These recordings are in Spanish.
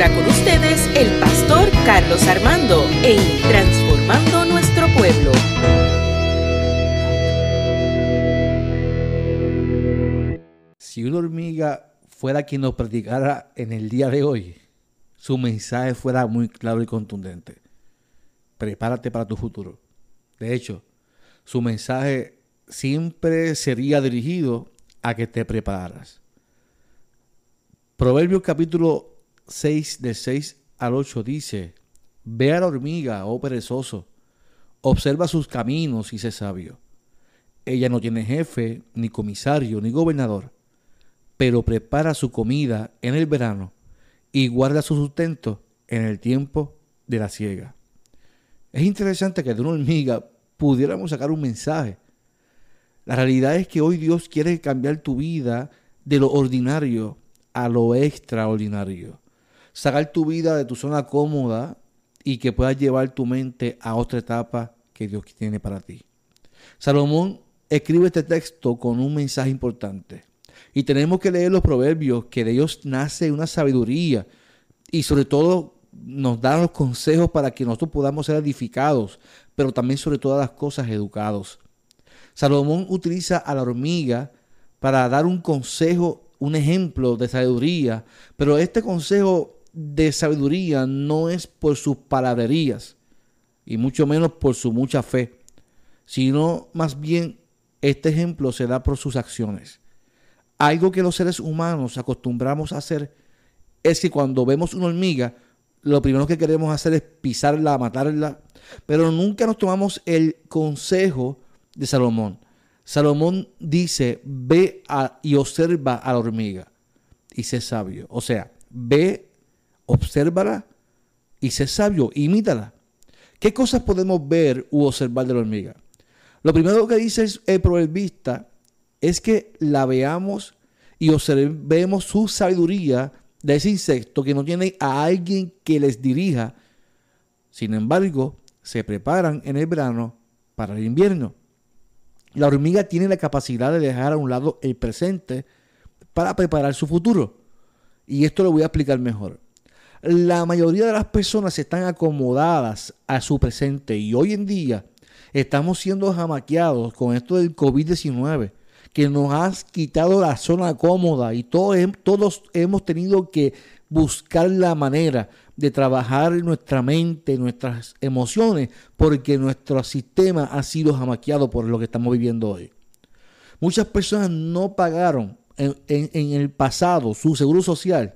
ahora con ustedes el pastor Carlos Armando en Transformando Nuestro Pueblo. Si una hormiga fuera quien nos predicara en el día de hoy, su mensaje fuera muy claro y contundente. Prepárate para tu futuro. De hecho, su mensaje siempre sería dirigido a que te preparas. Proverbios capítulo 6 del 6 al 8 dice, Ve a la hormiga, oh perezoso, observa sus caminos y sé sabio. Ella no tiene jefe, ni comisario, ni gobernador, pero prepara su comida en el verano y guarda su sustento en el tiempo de la siega. Es interesante que de una hormiga pudiéramos sacar un mensaje. La realidad es que hoy Dios quiere cambiar tu vida de lo ordinario a lo extraordinario. Sacar tu vida de tu zona cómoda y que puedas llevar tu mente a otra etapa que Dios tiene para ti. Salomón escribe este texto con un mensaje importante. Y tenemos que leer los proverbios, que de ellos nace una sabiduría y sobre todo nos da los consejos para que nosotros podamos ser edificados, pero también sobre todas las cosas educados. Salomón utiliza a la hormiga para dar un consejo, un ejemplo de sabiduría, pero este consejo de sabiduría no es por sus palabrerías y mucho menos por su mucha fe, sino más bien este ejemplo se da por sus acciones. Algo que los seres humanos acostumbramos a hacer es que cuando vemos una hormiga, lo primero que queremos hacer es pisarla, matarla, pero nunca nos tomamos el consejo de Salomón. Salomón dice, ve y observa a la hormiga y sé sabio. O sea, ve, obsérvala y sé sabio, imítala. ¿Qué cosas podemos ver u observar de la hormiga? Lo primero que dice el proverbista es que la veamos y observemos su sabiduría de ese insecto que no tiene a alguien que les dirija. Sin embargo, se preparan en el verano para el invierno. La hormiga tiene la capacidad de dejar a un lado el presente para preparar su futuro. Y esto lo voy a explicar mejor. La mayoría de las personas están acomodadas a su presente y hoy en día estamos siendo jamaqueados con esto del COVID-19 que nos ha quitado la zona cómoda y todos, todos hemos tenido que buscar la manera de trabajar nuestra mente, nuestras emociones, porque nuestro sistema ha sido jamaqueado por lo que estamos viviendo hoy. Muchas personas no pagaron en, en el pasado su seguro social,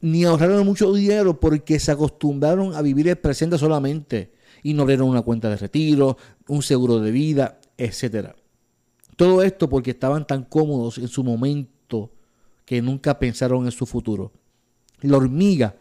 ni ahorraron mucho dinero porque se acostumbraron a vivir el presente solamente y no abrieron una cuenta de retiro, un seguro de vida, etcétera. Todo esto porque estaban tan cómodos en su momento que nunca pensaron en su futuro. La hormiga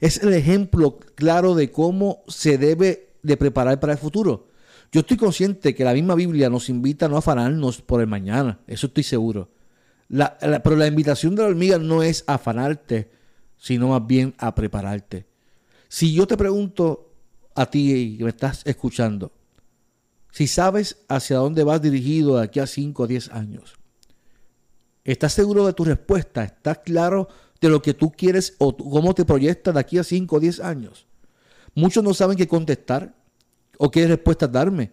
es el ejemplo claro de cómo se debe de preparar para el futuro. Yo estoy consciente que la misma Biblia nos invita a no afanarnos por el mañana, eso estoy seguro. pero la invitación de la hormiga no es afanarte, sino más bien a prepararte. Si yo te pregunto a ti que me estás escuchando, si sabes hacia dónde vas dirigido de aquí a 5 o 10 años. ¿Estás seguro de tu respuesta? ¿Estás claro de lo que tú quieres o cómo te proyectas de aquí a 5 o 10 años? Muchos no saben qué contestar o qué respuesta darme.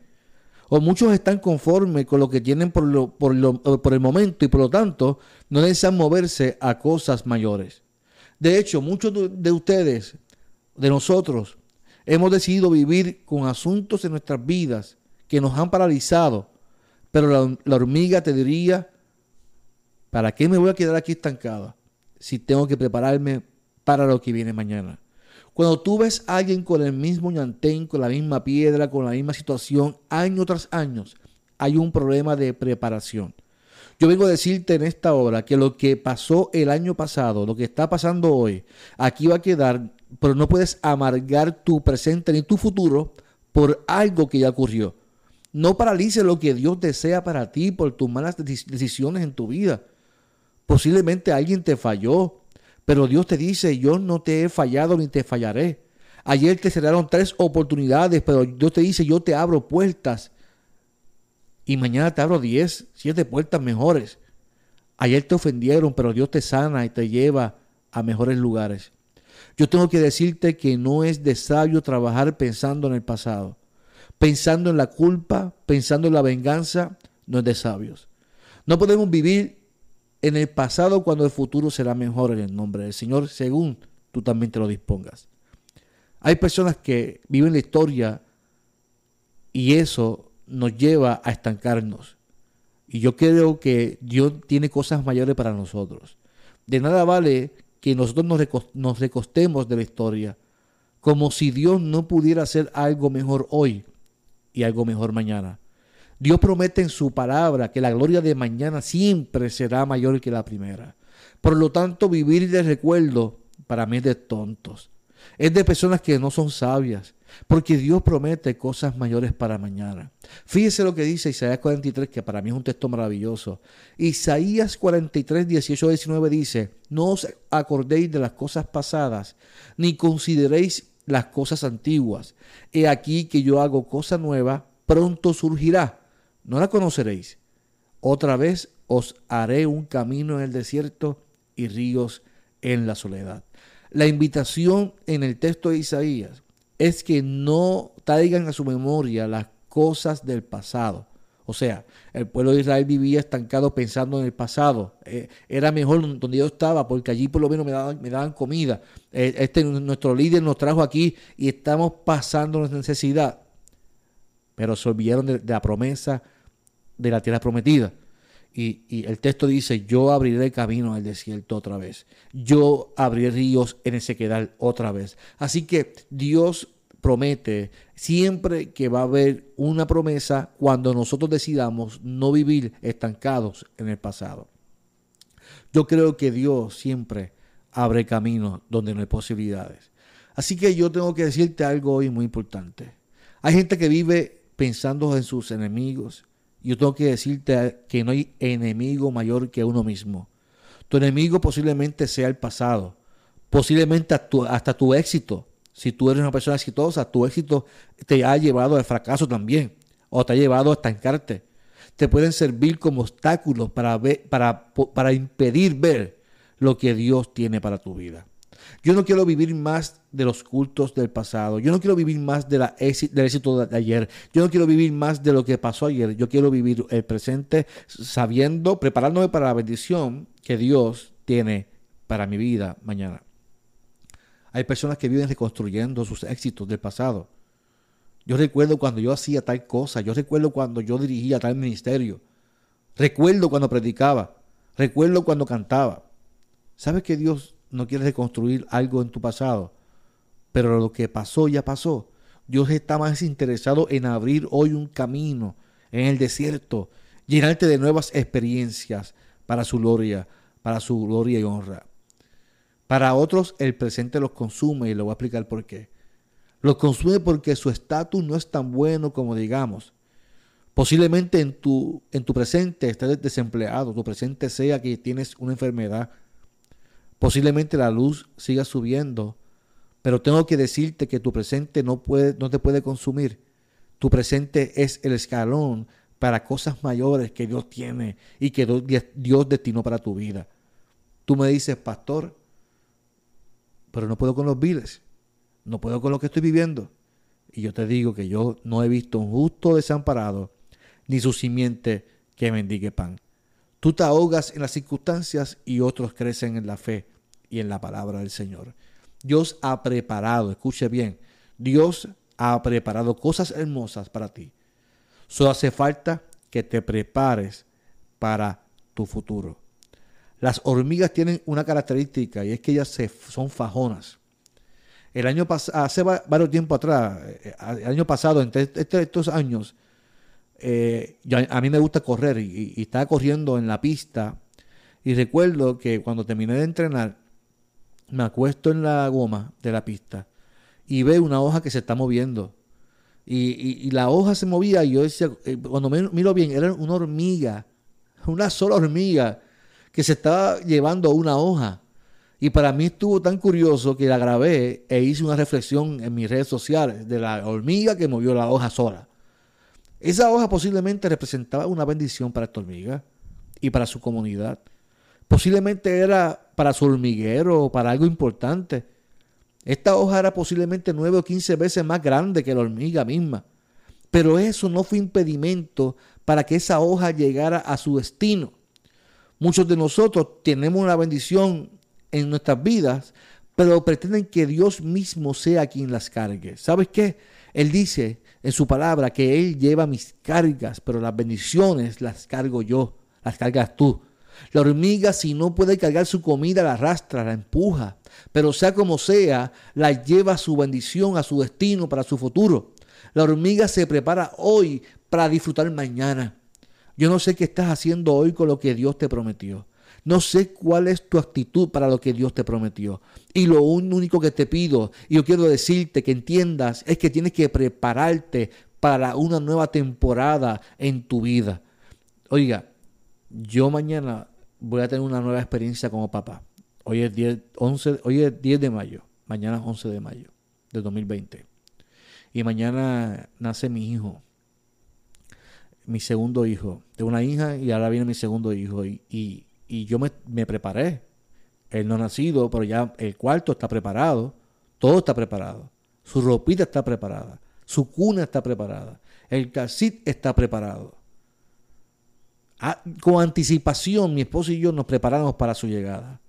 O muchos están conformes con lo que tienen por, lo, por, lo, por el momento y por lo tanto no desean moverse a cosas mayores. De hecho, muchos de ustedes, de nosotros, hemos decidido vivir con asuntos en nuestras vidas que nos han paralizado. Pero la, hormiga te diría, ¿para qué me voy a quedar aquí estancada si tengo que prepararme para lo que viene mañana? Cuando tú ves a alguien con el mismo ñantén, con la misma piedra, con la misma situación, año tras año, hay un problema de preparación. Yo vengo a decirte en esta hora que lo que pasó el año pasado, lo que está pasando hoy, aquí va a quedar, pero no puedes amargar tu presente ni tu futuro por algo que ya ocurrió. No paralices lo que Dios desea para ti por tus malas decisiones en tu vida. Posiblemente alguien te falló, pero Dios te dice, yo no te he fallado ni te fallaré. Ayer te cerraron tres oportunidades, pero Dios te dice, yo te abro puertas. Y mañana te abro diez, siete puertas mejores. Ayer te ofendieron, pero Dios te sana y te lleva a mejores lugares. Yo tengo que decirte que no es de sabio trabajar pensando en el pasado. Pensando en la culpa, pensando en la venganza, no es de sabios. No podemos vivir en el pasado cuando el futuro será mejor en el nombre del Señor, según tú también te lo dispongas. Hay personas que viven la historia y eso nos lleva a estancarnos. Y yo creo que Dios tiene cosas mayores para nosotros. De nada vale que nosotros nos, recostemos de la historia, como si Dios no pudiera hacer algo mejor hoy y algo mejor mañana. Dios promete en su palabra que la gloria de mañana siempre será mayor que la primera. Por lo tanto, vivir de recuerdo para mí es de tontos. Es de personas que no son sabias, porque Dios promete cosas mayores para mañana. Fíjese lo que dice Isaías 43, que para mí es un texto maravilloso. Isaías 43, 18, 19 dice, no os acordéis de las cosas pasadas, ni consideréis las cosas antiguas. He aquí que yo hago cosa nueva, pronto surgirá. No la conoceréis. Otra vez os haré un camino en el desierto y ríos en la soledad. La invitación en el texto de Isaías es que no traigan a su memoria las cosas del pasado. O sea, el pueblo de Israel vivía estancado pensando en el pasado. Eh, era mejor donde yo estaba porque allí por lo menos me daban, comida. Eh, este nuestro líder nos trajo aquí y estamos pasando nuestra necesidad. Pero se olvidaron de, la promesa de la tierra prometida. Y, el texto dice, yo abriré camino al desierto otra vez. Yo abriré ríos en el sequedal otra vez. Así que Dios promete siempre que va a haber una promesa cuando nosotros decidamos no vivir estancados en el pasado. Yo creo que Dios siempre abre caminos donde no hay posibilidades. Así que yo tengo que decirte algo hoy muy importante. Hay gente que vive pensando en sus enemigos. Yo tengo que decirte que no hay enemigo mayor que uno mismo. Tu enemigo posiblemente sea el pasado, posiblemente hasta tu éxito, si tú eres una persona exitosa, tu éxito te ha llevado al fracaso también, o te ha llevado a estancarte. Te pueden servir como obstáculos para, para, para impedir ver lo que Dios tiene para tu vida. Yo no quiero vivir más de los cultos del pasado. Yo no quiero vivir más de la del éxito de ayer. Yo no quiero vivir más de lo que pasó ayer. Yo quiero vivir el presente sabiendo, preparándome para la bendición que Dios tiene para mi vida mañana. Hay personas que viven reconstruyendo sus éxitos del pasado. Yo recuerdo cuando yo hacía tal cosa, yo recuerdo cuando yo dirigía tal ministerio, recuerdo cuando predicaba, recuerdo cuando cantaba. ¿Sabes que Dios no quiere reconstruir algo en tu pasado? Pero lo que pasó ya pasó. Dios está más interesado en abrir hoy un camino en el desierto, llenarte de nuevas experiencias para su gloria, para su gloria y honra. Para otros el presente los consume y lo voy a explicar por qué. Los consume porque su estatus no es tan bueno como digamos. Posiblemente en tu, en tu presente estés desempleado, tu presente sea que tienes una enfermedad. Posiblemente la luz siga subiendo, pero tengo que decirte que tu presente no, puede, no te puede consumir. Tu presente es el escalón para cosas mayores que Dios tiene y que Dios destinó para tu vida. Tú me dices, pastor, pero no puedo con los viles, no puedo con lo que estoy viviendo. Y yo te digo que yo no he visto un justo desamparado, ni su simiente que mendigue pan. Tú te ahogas en las circunstancias y otros crecen en la fe y en la palabra del Señor. Dios ha preparado, escuche bien, Dios ha preparado cosas hermosas para ti. Solo hace falta que te prepares para tu futuro. Las hormigas tienen una característica y es que ellas se, son fajonas. El año hace varios tiempo atrás, eh, el año pasado, entre estos años, eh, a mí me gusta correr y, estaba corriendo en la pista y recuerdo que cuando terminé de entrenar, me acuesto en la goma de la pista y veo una hoja que se está moviendo. Y, la hoja se movía y yo decía, eh, cuando me miro bien, era una hormiga, una sola hormiga que se estaba llevando una hoja. Y para mí estuvo tan curioso que la grabé e hice una reflexión en mis redes sociales de la hormiga que movió la hoja sola. Esa hoja posiblemente representaba una bendición para esta hormiga y para su comunidad. Posiblemente era para su hormiguero o para algo importante. Esta hoja era posiblemente nueve o quince veces más grande que la hormiga misma. Pero eso no fue impedimento para que esa hoja llegara a su destino. Muchos de nosotros tenemos una bendición en nuestras vidas, pero pretenden que Dios mismo sea quien las cargue. ¿Sabes qué? Él dice en su palabra que Él lleva mis cargas, pero las bendiciones las cargo yo, las cargas tú. La hormiga si no puede cargar su comida la arrastra, la empuja, pero sea como sea, la lleva su bendición a su destino para su futuro. La hormiga se prepara hoy para disfrutar mañana. Yo no sé qué estás haciendo hoy con lo que Dios te prometió. No sé cuál es tu actitud para lo que Dios te prometió. Y lo único que te pido, y yo quiero decirte que entiendas, es que tienes que prepararte para una nueva temporada en tu vida. Oiga, yo mañana voy a tener una nueva experiencia como papá. Hoy es 10, 11, hoy es 10 de mayo, mañana es 11 de mayo de 2020. Y mañana nace mi hijo, mi segundo hijo. De una hija y ahora viene mi segundo hijo. Y, y, yo me, me, preparé. Él no ha nacido, pero ya el cuarto está preparado. Todo está preparado. Su ropita está preparada. Su cuna está preparada. El casit está preparado. Ah, con anticipación, mi esposo y yo nos preparamos para su llegada.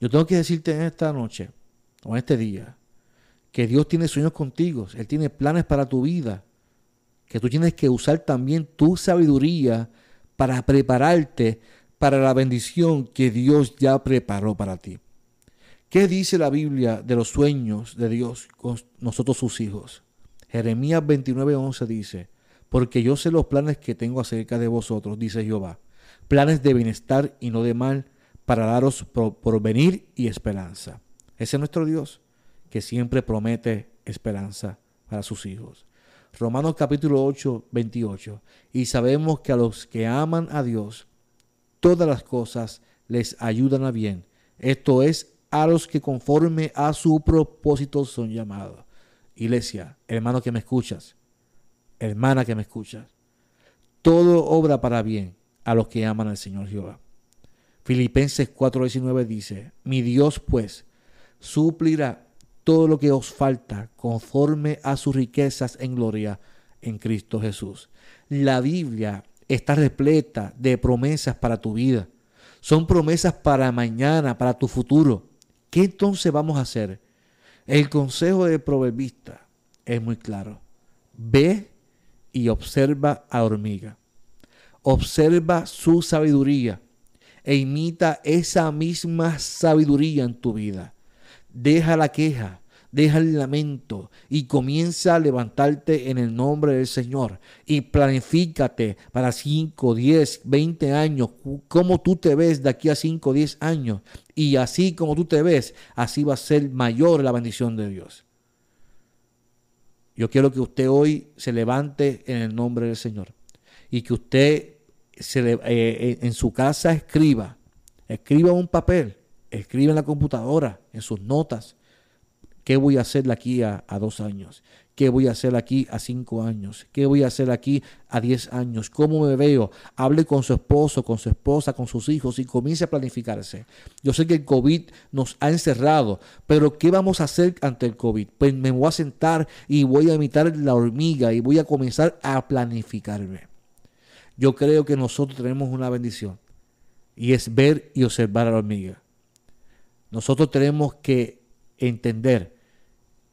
Yo tengo que decirte en esta noche o en este día que Dios tiene sueños contigo, Él tiene planes para tu vida, que tú tienes que usar también tu sabiduría para prepararte para la bendición que Dios ya preparó para ti. ¿Qué dice la Biblia de los sueños de Dios con nosotros sus hijos? Jeremías 29:11 dice, porque yo sé los planes que tengo acerca de vosotros, dice Jehová, planes de bienestar y no de mal, para daros porvenir y esperanza. Ese es nuestro Dios, que siempre promete esperanza para sus hijos. Romanos capítulo 8, 28. Y sabemos que a los que aman a Dios, todas las cosas les ayudan a bien. Esto es a los que conforme a su propósito son llamados. Iglesia, hermano que me escuchas, hermana que me escuchas, todo obra para bien a los que aman al Señor Jehová. Filipenses 4:19 dice, mi Dios pues suplirá todo lo que os falta conforme a sus riquezas en gloria en Cristo Jesús. La Biblia está repleta de promesas para tu vida. Son promesas para mañana, para tu futuro. ¿Qué entonces vamos a hacer? El consejo del proverbista es muy claro. Ve y observa a hormiga. Observa su sabiduría e imita esa misma sabiduría en tu vida. Deja la queja, deja el lamento y comienza a levantarte en el nombre del Señor. Y planifícate para 5, 10, 20 años, cómo tú te ves de aquí a 5, 10 años. Y así como tú te ves, así va a ser mayor la bendición de Dios. Yo quiero que usted hoy se levante en el nombre del Señor. Y que usted se eh, eh, en su casa escriba, escriba un papel, escriba en la computadora, en sus notas, qué voy a hacer aquí a, dos años, ¿Qué voy a hacer aquí a cinco años? ¿Qué voy a hacer aquí a diez años? ¿Cómo me veo? Hable con su esposo, con su esposa, con sus hijos y comience a planificarse. Yo sé que el COVID nos ha encerrado, pero ¿qué vamos a hacer ante el COVID? Pues me voy a sentar y voy a imitar la hormiga y voy a comenzar a planificarme. Yo creo que nosotros tenemos una bendición y es ver y observar a la hormiga. Nosotros tenemos que entender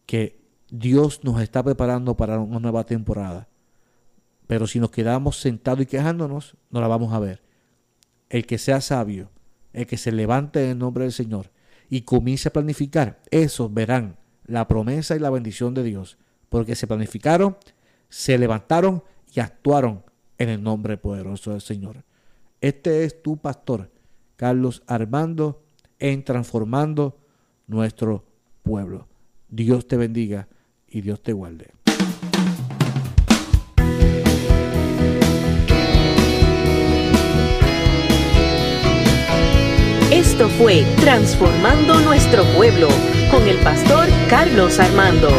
que Dios nos está preparando para una nueva temporada. Pero si nos quedamos sentados y quejándonos, no la vamos a ver. El que sea sabio, el que se levante en el nombre del Señor y comience a planificar, esos verán la promesa y la bendición de Dios, porque se planificaron, se levantaron y actuaron en el nombre poderoso del Señor. Este es tu pastor, Carlos Armando, en transformando nuestro pueblo. Dios te bendiga y Dios te guarde. Esto fue Transformando Nuestro Pueblo con el pastor Carlos Armando.